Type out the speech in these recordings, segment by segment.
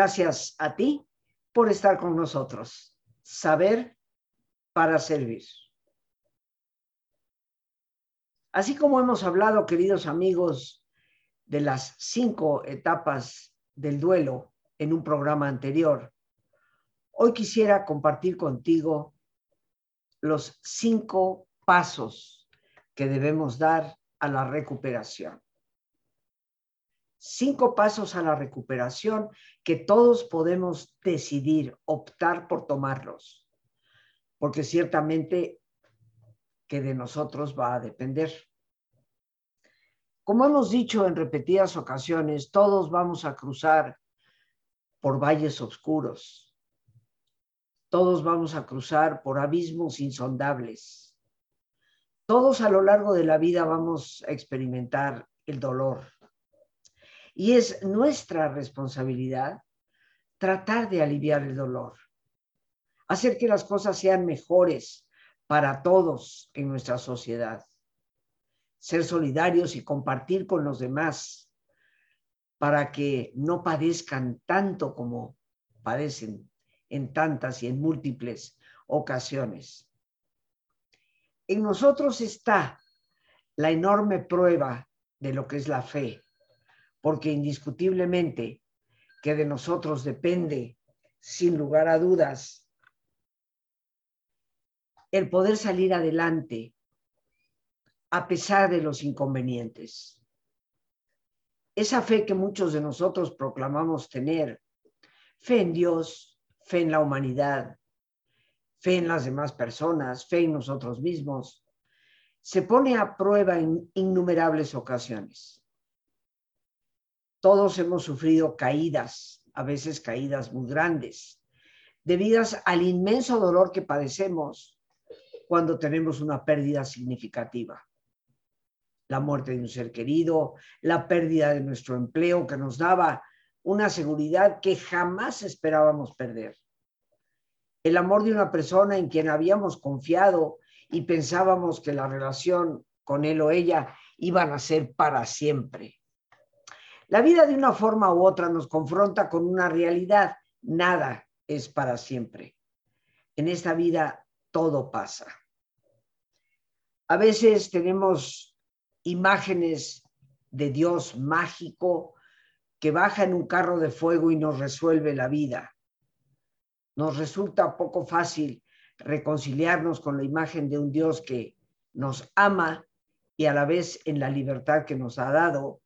Gracias a ti por estar con nosotros. Saber para servir. Así como hemos hablado, queridos amigos, de las cinco etapas del duelo en un programa anterior, hoy quisiera compartir contigo los cinco pasos que debemos dar a la recuperación. Cinco pasos a la recuperación que todos podemos decidir, optar por tomarlos, porque ciertamente que de nosotros va a depender. Como hemos dicho en repetidas ocasiones, todos vamos a cruzar por valles oscuros. Todos vamos a cruzar por abismos insondables. Todos a lo largo de la vida vamos a experimentar el dolor. Y es nuestra responsabilidad tratar de aliviar el dolor, hacer que las cosas sean mejores, para todos en nuestra sociedad. Ser solidarios y compartir con los demás para que no padezcan tanto como padecen en tantas y en múltiples ocasiones. En nosotros está la enorme prueba de lo que es la fe, porque indiscutiblemente que de nosotros depende, sin lugar a dudas, el poder salir adelante a pesar de los inconvenientes. Esa fe que muchos de nosotros proclamamos tener, fe en Dios, fe en la humanidad, fe en las demás personas, fe en nosotros mismos, se pone a prueba en innumerables ocasiones. Todos hemos sufrido caídas, a veces caídas muy grandes, debidas al inmenso dolor que padecemos cuando tenemos una pérdida significativa. La muerte de un ser querido, la pérdida de nuestro empleo que nos daba una seguridad que jamás esperábamos perder. El amor de una persona en quien habíamos confiado y pensábamos que la relación con él o ella iban a ser para siempre. La vida de una forma u otra nos confronta con una realidad. Nada es para siempre. En esta vida todo pasa. A veces tenemos imágenes de Dios mágico que baja en un carro de fuego y nos resuelve la vida. Nos resulta poco fácil reconciliarnos con la imagen de un Dios que nos ama y a la vez en la libertad que nos ha dado,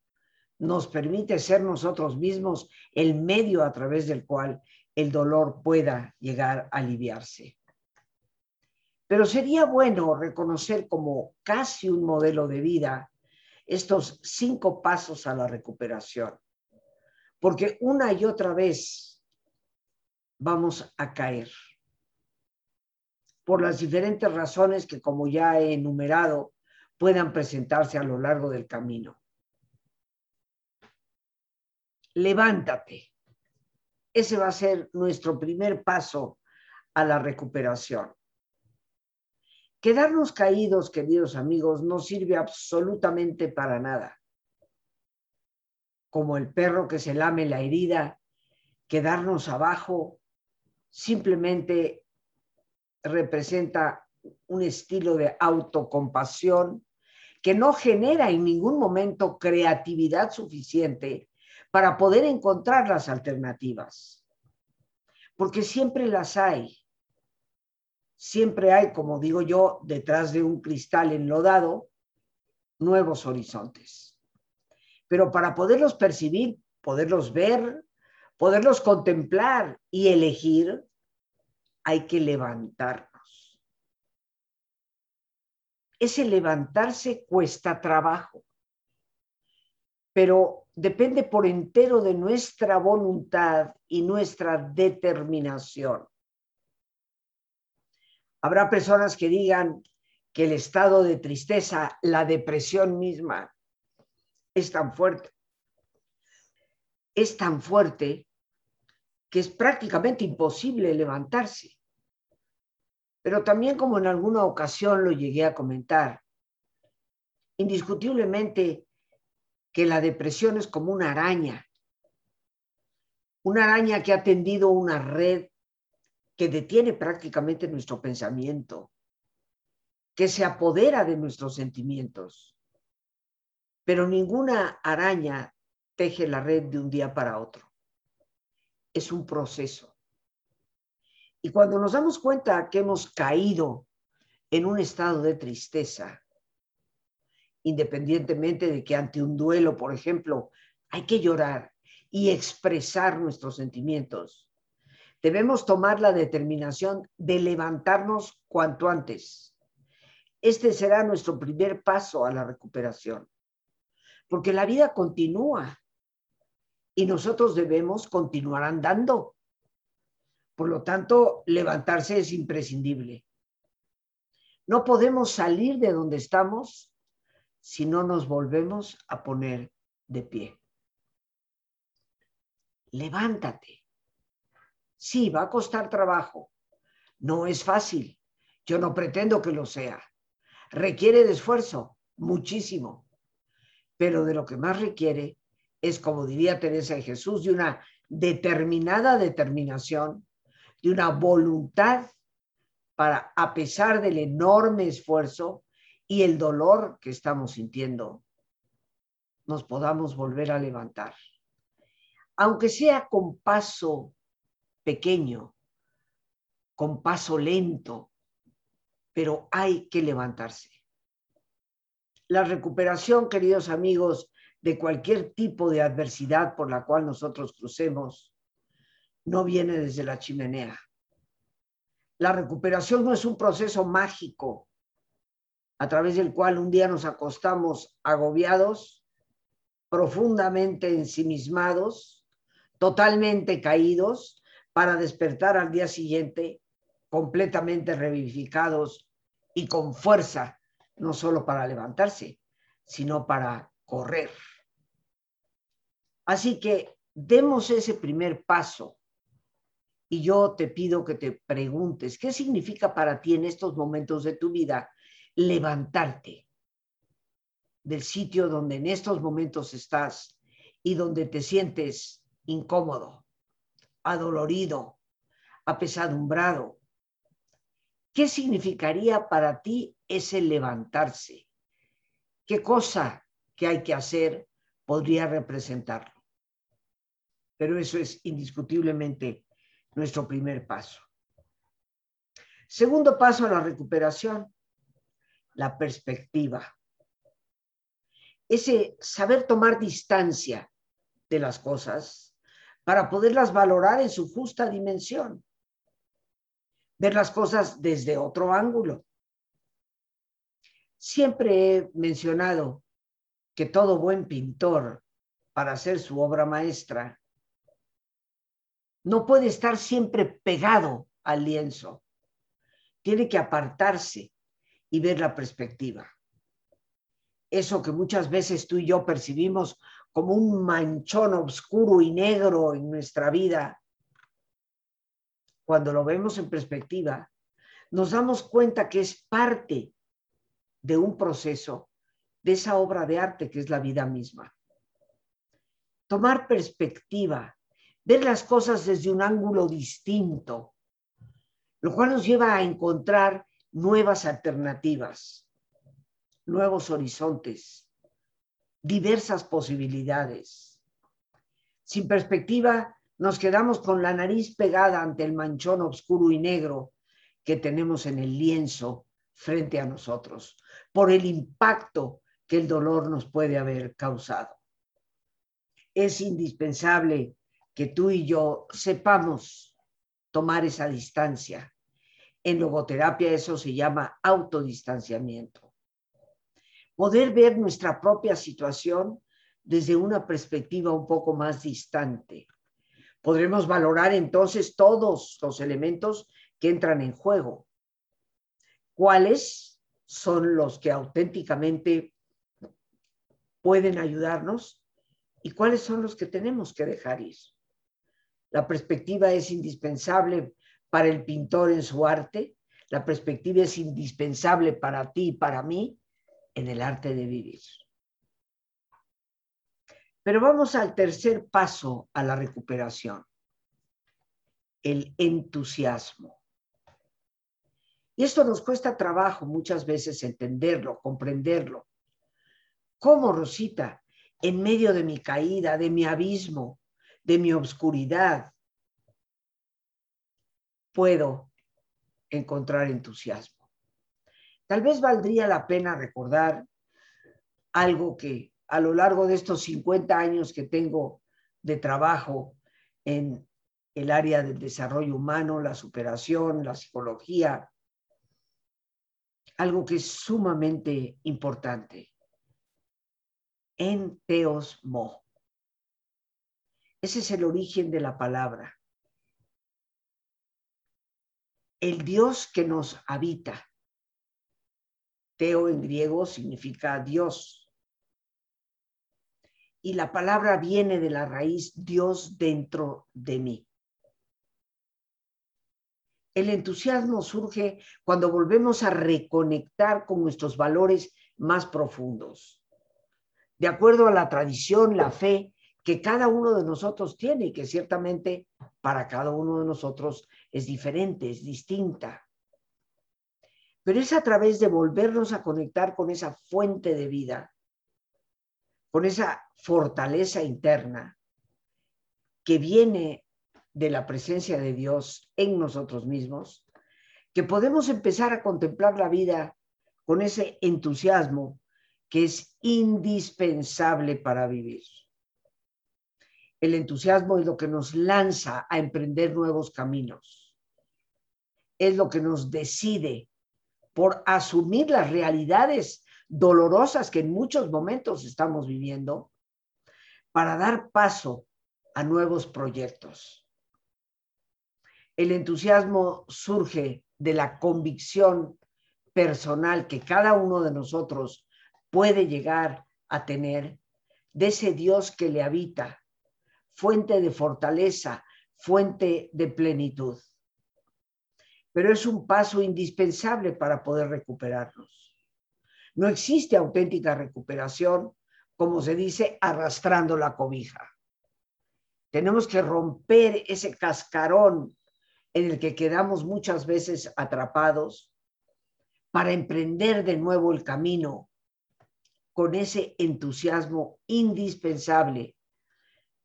nos permite ser nosotros mismos el medio a través del cual el dolor pueda llegar a aliviarse. Pero sería bueno reconocer como casi un modelo de vida estos cinco pasos a la recuperación, porque una y otra vez vamos a caer por las diferentes razones que, como ya he enumerado, puedan presentarse a lo largo del camino. Levántate. Ese va a ser nuestro primer paso a la recuperación. Quedarnos caídos, queridos amigos, no sirve absolutamente para nada. Como el perro que se lame la herida, quedarnos abajo simplemente representa un estilo de autocompasión que no genera en ningún momento creatividad suficiente para poder encontrar las alternativas. Porque siempre las hay siempre hay, como digo yo, detrás de un cristal enlodado, nuevos horizontes. Pero para poderlos percibir, poderlos ver, poderlos contemplar y elegir, hay que levantarnos. Ese levantarse cuesta trabajo, pero depende por entero de nuestra voluntad y nuestra determinación. Habrá personas que digan que el estado de tristeza, la depresión misma, es tan fuerte. Es tan fuerte que es prácticamente imposible levantarse. Pero también como en alguna ocasión lo llegué a comentar, indiscutiblemente que la depresión es como una araña Una araña que ha tendido una red que detiene prácticamente nuestro pensamiento, que se apodera de nuestros sentimientos. Pero ninguna araña teje la red de un día para otro. Es un proceso. Y cuando nos damos cuenta que hemos caído en un estado de tristeza, independientemente de que ante un duelo, por ejemplo, hay que llorar y expresar nuestros sentimientos, debemos tomar la determinación de levantarnos cuanto antes. Este será nuestro primer paso a la recuperación, porque la vida continúa y nosotros debemos continuar andando. Por lo tanto, levantarse es imprescindible. No podemos salir de donde estamos si no nos volvemos a poner de pie. Levántate. Sí, va a costar trabajo. No es fácil. Yo no pretendo que lo sea. Requiere de esfuerzo, muchísimo. Pero de lo que más requiere es, como diría Teresa de Jesús, de una determinada determinación, de una voluntad para, a pesar del enorme esfuerzo, y el dolor que estamos sintiendo, nos podamos volver a levantar. Aunque sea con paso pequeño, con paso lento, pero hay que levantarse. La recuperación, queridos amigos, de cualquier tipo de adversidad por la cual nosotros crucemos, no viene desde la chimenea. La recuperación no es un proceso mágico a través del cual un día nos acostamos agobiados, profundamente ensimismados, totalmente caídos, para despertar al día siguiente completamente revivificados y con fuerza, no solo para levantarse, sino para correr. Así que demos ese primer paso y yo te pido que te preguntes, ¿qué significa para ti en estos momentos de tu vida levantarte del sitio donde en estos momentos estás y donde te sientes incómodo, adolorido, apesadumbrado. ¿Qué significaría para ti ese levantarse? ¿Qué cosa que hay que hacer podría representarlo? Pero eso es indiscutiblemente nuestro primer paso. Segundo paso la recuperación, la perspectiva. Ese saber tomar distancia de las cosas para poderlas valorar en su justa dimensión. Ver las cosas desde otro ángulo. Siempre he mencionado que todo buen pintor, para hacer su obra maestra, no puede estar siempre pegado al lienzo. Tiene que apartarse y ver la perspectiva. Eso que muchas veces tú y yo percibimos como un manchón oscuro y negro en nuestra vida, cuando lo vemos en perspectiva, nos damos cuenta que es parte de un proceso, de esa obra de arte que es la vida misma. Tomar perspectiva, ver las cosas desde un ángulo distinto, lo cual nos lleva a encontrar nuevas alternativas, nuevos horizontes, diversas posibilidades. Sin perspectiva, nos quedamos con la nariz pegada ante el manchón oscuro y negro que tenemos en el lienzo frente a nosotros, por el impacto que el dolor nos puede haber causado. Es indispensable que tú y yo sepamos tomar esa distancia en logoterapia eso se llama autodistanciamiento. Poder ver nuestra propia situación desde una perspectiva un poco más distante. Podremos valorar entonces todos los elementos que entran en juego. ¿Cuáles son los que auténticamente pueden ayudarnos y cuáles son los que tenemos que dejar ir? La perspectiva es indispensable para el pintor en su arte, la perspectiva es indispensable para ti y para mí en el arte de vivir. Pero vamos al tercer paso a la recuperación. el entusiasmo. Y esto nos cuesta trabajo muchas veces entenderlo, comprenderlo. ¿Cómo, Rosita, en medio de mi caída, de mi abismo, de mi obscuridad, puedo encontrar entusiasmo? Tal vez valdría la pena recordar algo que a lo largo de estos 50 años que tengo de trabajo en el área del desarrollo humano, la superación, la psicología, algo que es sumamente importante. En Teos Mo. Ese es el origen de la palabra. El Dios que nos habita. Teo en griego significa Dios. Y la palabra viene de la raíz Dios dentro de mí. El entusiasmo surge cuando volvemos a reconectar con nuestros valores más profundos. De acuerdo a la tradición, la fe que cada uno de nosotros tiene y que ciertamente para cada uno de nosotros es diferente, es distinta. Pero es a través de volvernos a conectar con esa fuente de vida, con esa fortaleza interna que viene de la presencia de Dios en nosotros mismos, que podemos empezar a contemplar la vida con ese entusiasmo que es indispensable para vivir. El entusiasmo es lo que nos lanza a emprender nuevos caminos. Es lo que nos decide por asumir las realidades dolorosas que en muchos momentos estamos viviendo para dar paso a nuevos proyectos. El entusiasmo surge de la convicción personal que cada uno de nosotros puede llegar a tener de ese Dios que le habita, fuente de fortaleza, fuente de plenitud. Pero es un paso indispensable para poder recuperarnos. No existe auténtica recuperación, como se dice, arrastrando la cobija. Tenemos que romper ese cascarón en el que quedamos muchas veces atrapados para emprender de nuevo el camino con ese entusiasmo indispensable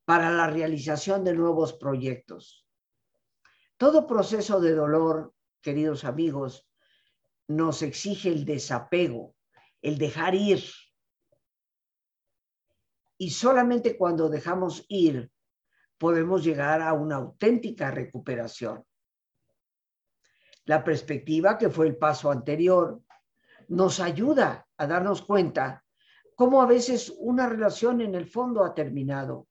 para la realización de nuevos proyectos. Todo proceso de dolor, queridos amigos, nos exige el desapego, el dejar ir. Y solamente cuando dejamos ir podemos llegar a una auténtica recuperación. La perspectiva, que fue el paso anterior, nos ayuda a darnos cuenta cómo a veces una relación en el fondo ha terminado.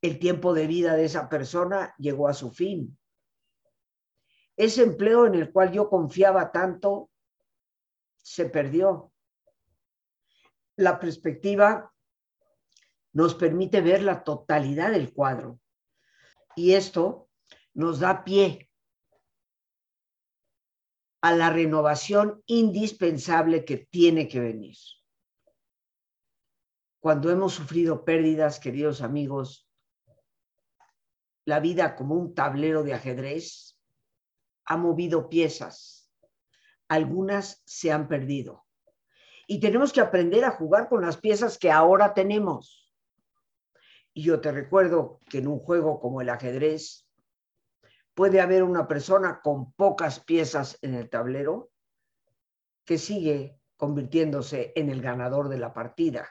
El tiempo de vida de esa persona llegó a su fin. Ese empleo en el cual yo confiaba tanto se perdió. La perspectiva nos permite ver la totalidad del cuadro y esto nos da pie a la renovación indispensable que tiene que venir. Cuando hemos sufrido pérdidas, queridos amigos, la vida como un tablero de ajedrez ha movido piezas. Algunas se han perdido. Y tenemos que aprender a jugar con las piezas que ahora tenemos. Y yo te recuerdo que en un juego como el ajedrez, puede haber una persona con pocas piezas en el tablero que sigue convirtiéndose en el ganador de la partida.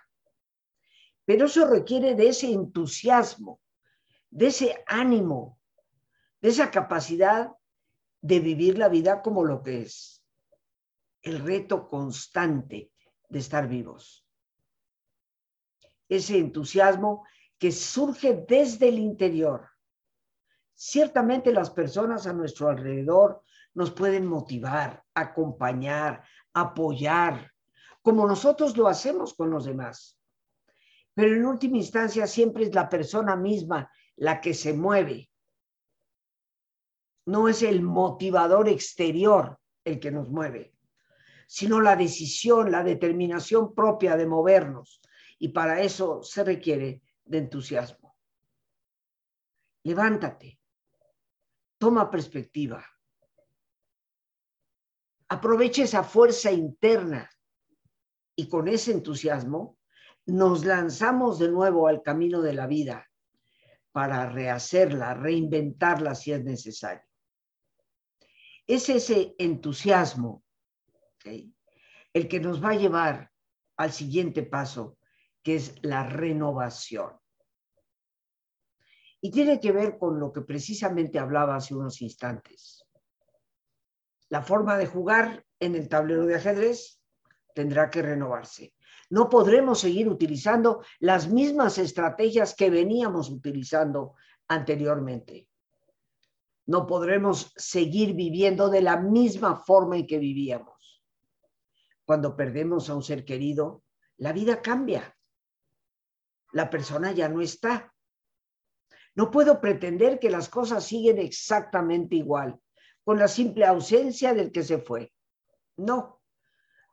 Pero eso requiere de ese entusiasmo, de ese ánimo, de esa capacidad de vivir la vida como lo que es, el reto constante de estar vivos. Ese entusiasmo que surge desde el interior, Ciertamente las personas a nuestro alrededor nos pueden motivar, acompañar, apoyar, como nosotros lo hacemos con los demás. Pero en última instancia siempre es la persona misma la que se mueve. No es el motivador exterior el que nos mueve, sino la decisión, la determinación propia de movernos. Y para eso se requiere de entusiasmo. Levántate, toma perspectiva. Aprovecha esa fuerza interna y con ese entusiasmo nos lanzamos de nuevo al camino de la vida para rehacerla, reinventarla si es necesario. Es ese entusiasmo el que nos va a llevar al siguiente paso, que es la renovación. Y tiene que ver con lo que precisamente hablaba hace unos instantes. La forma de jugar en el tablero de ajedrez tendrá que renovarse. No podremos seguir utilizando las mismas estrategias que veníamos utilizando anteriormente. No podremos seguir viviendo de la misma forma en que vivíamos. Cuando perdemos a un ser querido, la vida cambia. La persona ya no está. No puedo pretender que las cosas siguen exactamente igual, con la simple ausencia del que se fue. No.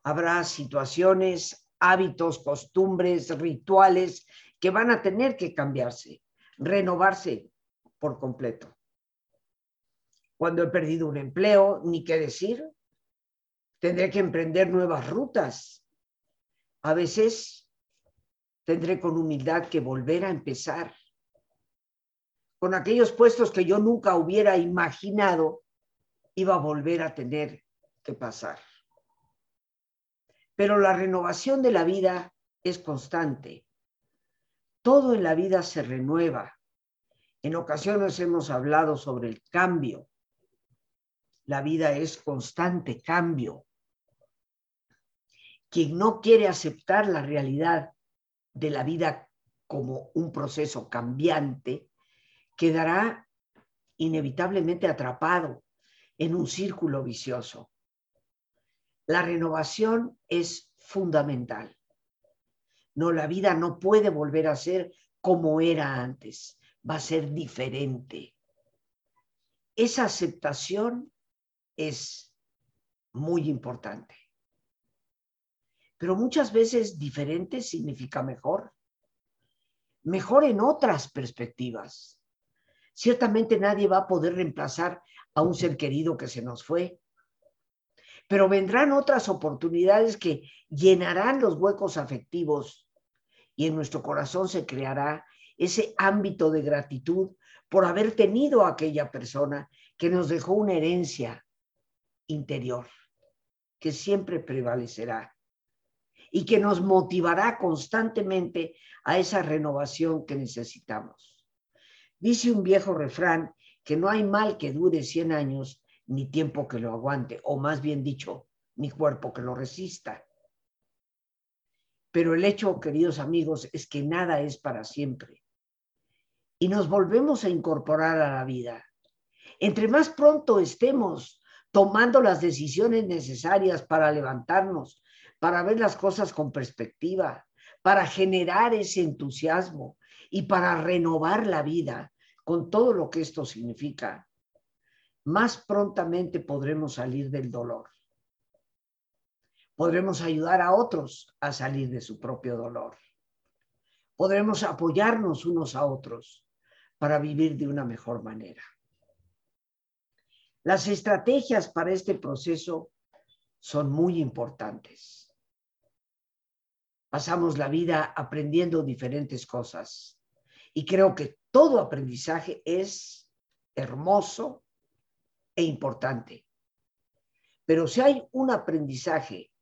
Habrá situaciones, hábitos, costumbres, rituales que van a tener que cambiarse, renovarse por completo. Cuando he perdido un empleo, ni qué decir, tendré que emprender nuevas rutas. A veces tendré con humildad que volver a empezar con aquellos puestos que yo nunca hubiera imaginado iba a volver a tener que pasar. Pero la renovación de la vida es constante. Todo en la vida se renueva. En ocasiones hemos hablado sobre el cambio. La vida es constante cambio. Quien no quiere aceptar la realidad de la vida como un proceso cambiante, quedará inevitablemente atrapado en un círculo vicioso. La renovación es fundamental. No, la vida no puede volver a ser como era antes, va a ser diferente. Esa aceptación es muy importante. Pero muchas veces diferente significa mejor. Mejor en otras perspectivas. Ciertamente nadie va a poder reemplazar a un ser querido que se nos fue, pero vendrán otras oportunidades que llenarán los huecos afectivos y en nuestro corazón se creará ese ámbito de gratitud por haber tenido a aquella persona que nos dejó una herencia interior que siempre prevalecerá y que nos motivará constantemente a esa renovación que necesitamos. Dice un viejo refrán que no hay mal que dure 100 años ni tiempo que lo aguante, o más bien dicho, ni cuerpo que lo resista. Pero el hecho, queridos amigos, es que nada es para siempre. Y nos volvemos a incorporar a la vida. Entre más pronto estemos tomando las decisiones necesarias para levantarnos, para ver las cosas con perspectiva, para generar ese entusiasmo, y para renovar la vida con todo lo que esto significa, más prontamente podremos salir del dolor. Podremos ayudar a otros a salir de su propio dolor. Podremos apoyarnos unos a otros para vivir de una mejor manera. Las estrategias para este proceso son muy importantes. Pasamos la vida aprendiendo diferentes cosas y creo que todo aprendizaje es hermoso e importante. Pero si hay un aprendizaje,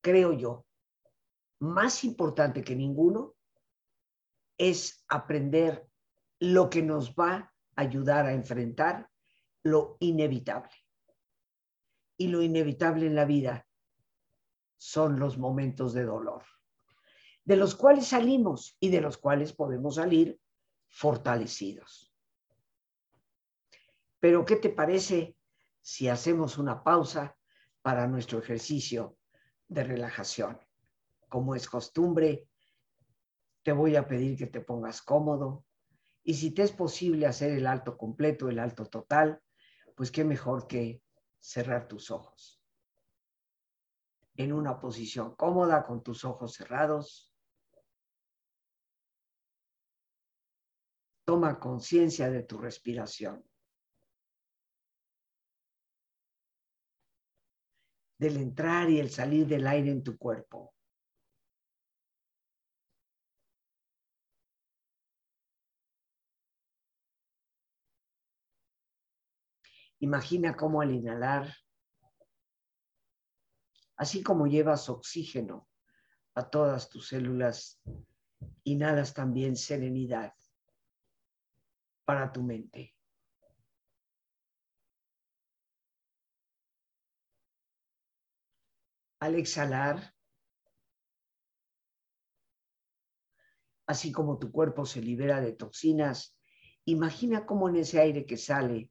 creo yo, más importante que ninguno, es aprender lo que nos va a ayudar a enfrentar lo inevitable. Y lo inevitable en la vida son los momentos de dolor de los cuales salimos y de los cuales podemos salir fortalecidos. Pero, ¿qué te parece si hacemos una pausa para nuestro ejercicio de relajación? Como es costumbre, te voy a pedir que te pongas cómodo y si te es posible hacer el alto completo, el alto total, pues qué mejor que cerrar tus ojos en una posición cómoda con tus ojos cerrados. Toma conciencia de tu respiración, del entrar y el salir del aire en tu cuerpo. Imagina cómo al inhalar, así como llevas oxígeno a todas tus células, inhalas también serenidad para tu mente. Al exhalar, así como tu cuerpo se libera de toxinas, imagina cómo en ese aire que sale,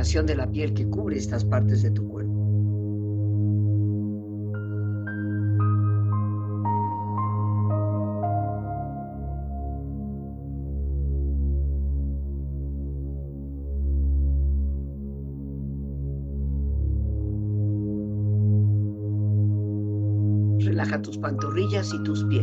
de la piel que cubre estas partes de tu cuerpo. Relaja tus pantorrillas y tus pies.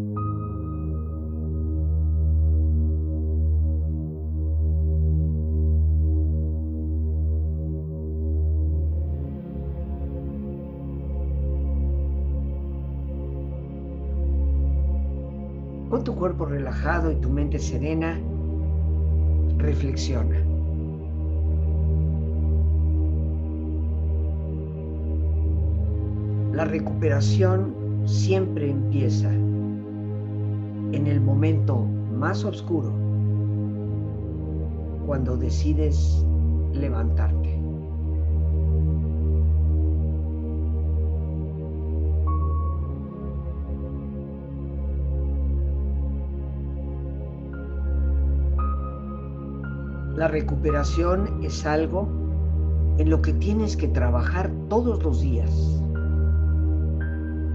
Tu cuerpo relajado y tu mente serena, reflexiona. La recuperación siempre empieza en el momento más oscuro, cuando decides levantarte. La recuperación es algo en lo que tienes que trabajar todos los días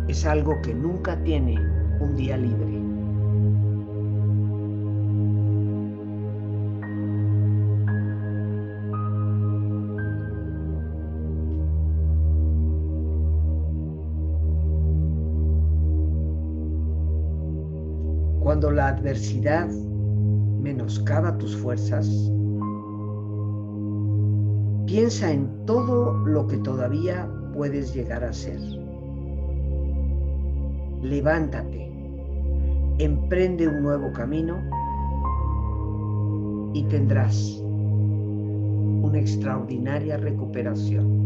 es algo que nunca tiene un día libre. Cuando la adversidad menoscaba tus fuerzas, piensa en todo lo que todavía puedes llegar a ser levántate, emprende un nuevo camino y tendrás una extraordinaria recuperación.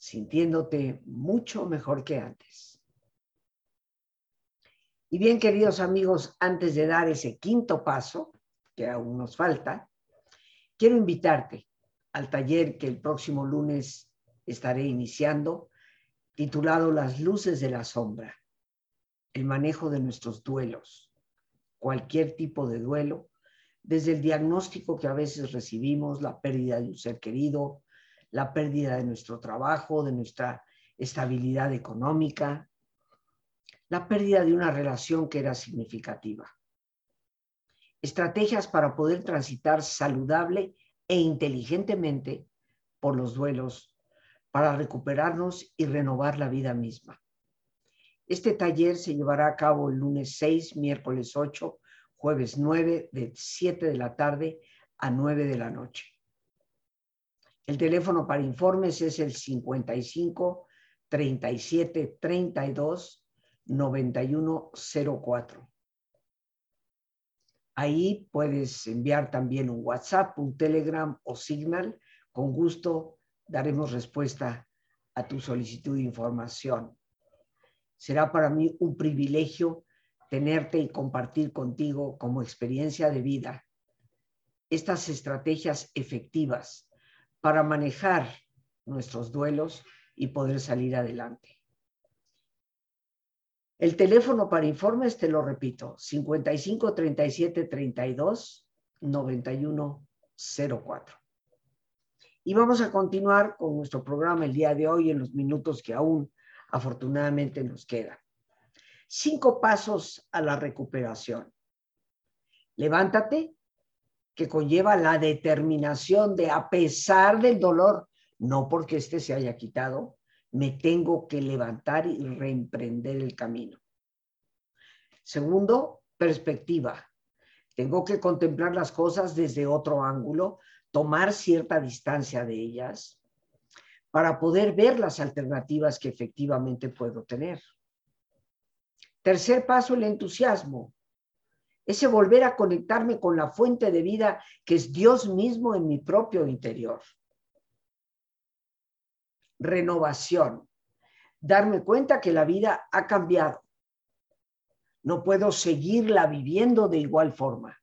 sintiéndote mucho mejor que antes. Y bien, queridos amigos, antes de dar ese quinto paso, que aún nos falta, quiero invitarte al taller que el próximo lunes estaré iniciando, titulado Las luces de la sombra, el manejo de nuestros duelos, cualquier tipo de duelo, desde el diagnóstico que a veces recibimos, la pérdida de un ser querido, la pérdida de nuestro trabajo, de nuestra estabilidad económica, la pérdida de una relación que era significativa. Estrategias para poder transitar saludable e inteligentemente por los duelos, para recuperarnos y renovar la vida misma. Este taller se llevará a cabo el lunes 6, miércoles 8, jueves 9, de 7 de la tarde a 9 de la noche. El teléfono para informes es el 55 37 32 9104. Ahí puedes enviar también un WhatsApp, un Telegram o Signal. Con gusto daremos respuesta a tu solicitud de información. Será para mí un privilegio tenerte y compartir contigo como experiencia de vida estas estrategias efectivas para manejar nuestros duelos y poder salir adelante. El teléfono para informes, te lo repito, 55 37 32 91 04. Y vamos a continuar con nuestro programa el día de hoy en los minutos que aún afortunadamente nos quedan. Cinco pasos a la recuperación. Levántate, que conlleva la determinación de, a pesar del dolor, no porque éste se haya quitado, me tengo que levantar y reemprender el camino. Segundo, perspectiva. Tengo que contemplar las cosas desde otro ángulo, tomar cierta distancia de ellas para poder ver las alternativas que efectivamente puedo tener. Tercer paso, el entusiasmo. Ese volver a conectarme con la fuente de vida que es Dios mismo en mi propio interior renovación, darme cuenta que la vida ha cambiado. No puedo seguirla viviendo de igual forma.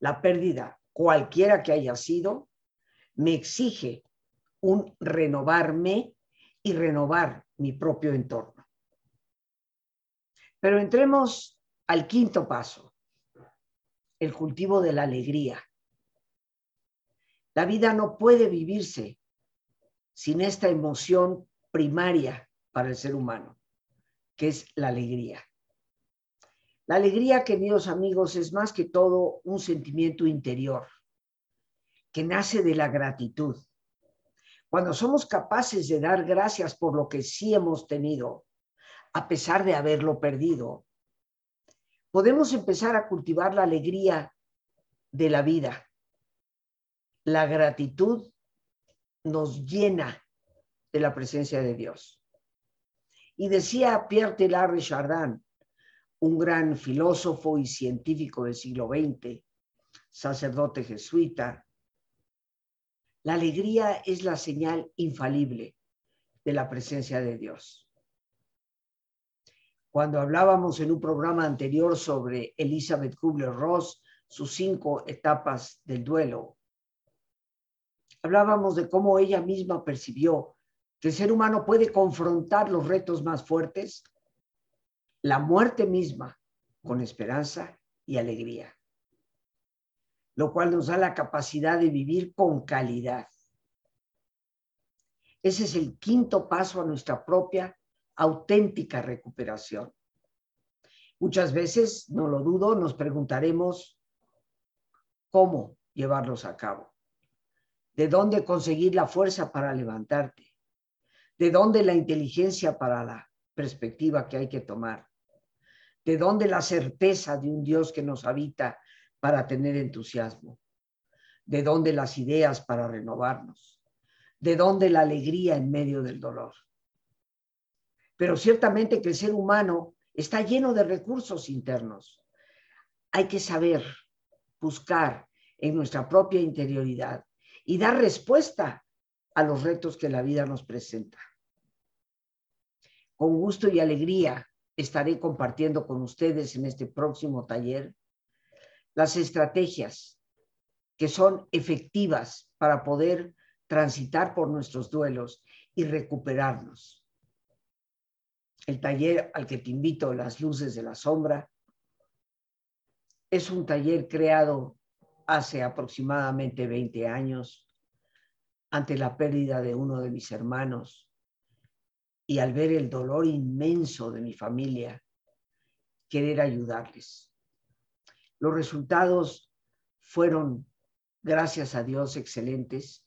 La pérdida, cualquiera que haya sido, me exige un renovarme y renovar mi propio entorno. Pero entremos al quinto paso, el cultivo de la alegría. La vida no puede vivirse sin esta emoción primaria para el ser humano, que es la alegría. La alegría, queridos amigos, es más que todo un sentimiento interior que nace de la gratitud. Cuando somos capaces de dar gracias por lo que sí hemos tenido, a pesar de haberlo perdido, podemos empezar a cultivar la alegría de la vida. La gratitud nos llena de la presencia de Dios. Y decía Pierre Teilhard Chardin, un gran filósofo y científico del siglo XX, sacerdote jesuita, la alegría es la señal infalible de la presencia de Dios. Cuando hablábamos en un programa anterior sobre Elizabeth Kubler-Ross, sus cinco etapas del duelo, hablábamos de cómo ella misma percibió que el ser humano puede confrontar los retos más fuertes, la muerte misma, con esperanza y alegría, lo cual nos da la capacidad de vivir con calidad. Ese es el quinto paso a nuestra propia auténtica recuperación. Muchas veces, no lo dudo, nos preguntaremos cómo llevarlos a cabo. De dónde conseguir la fuerza para levantarte, de dónde la inteligencia para la perspectiva que hay que tomar, de dónde la certeza de un Dios que nos habita para tener entusiasmo, de dónde las ideas para renovarnos, de dónde la alegría en medio del dolor. Pero ciertamente que el ser humano está lleno de recursos internos. Hay que saber buscar en nuestra propia interioridad y dar respuesta a los retos que la vida nos presenta. Con gusto y alegría estaré compartiendo con ustedes en este próximo taller las estrategias que son efectivas para poder transitar por nuestros duelos y recuperarnos. El taller al que te invito, Las Luces de la Sombra, es un taller creado hace aproximadamente 20 años ante la pérdida de uno de mis hermanos y al ver el dolor inmenso de mi familia, querer ayudarles. Los resultados fueron, gracias a Dios, excelentes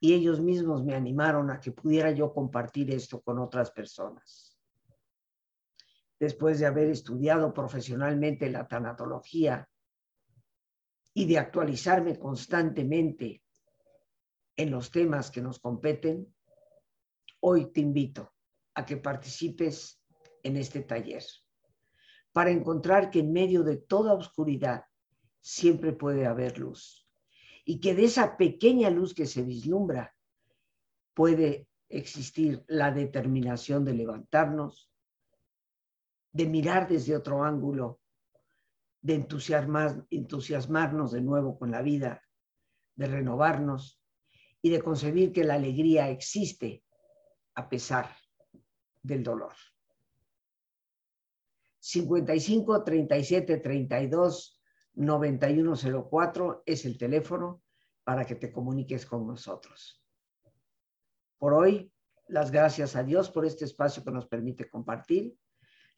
y ellos mismos me animaron a que pudiera yo compartir esto con otras personas. Después de haber estudiado profesionalmente la tanatología y de actualizarme constantemente en los temas que nos competen, hoy te invito a que participes en este taller para encontrar que en medio de toda oscuridad siempre puede haber luz y que de esa pequeña luz que se vislumbra puede existir la determinación de levantarnos, de mirar desde otro ángulo, de entusiasmar, entusiasmarnos de nuevo con la vida, de renovarnos y de concebir que la alegría existe a pesar del dolor. 55 37 32 9104 es el teléfono para que te comuniques con nosotros. Por hoy, las gracias a Dios por este espacio que nos permite compartir.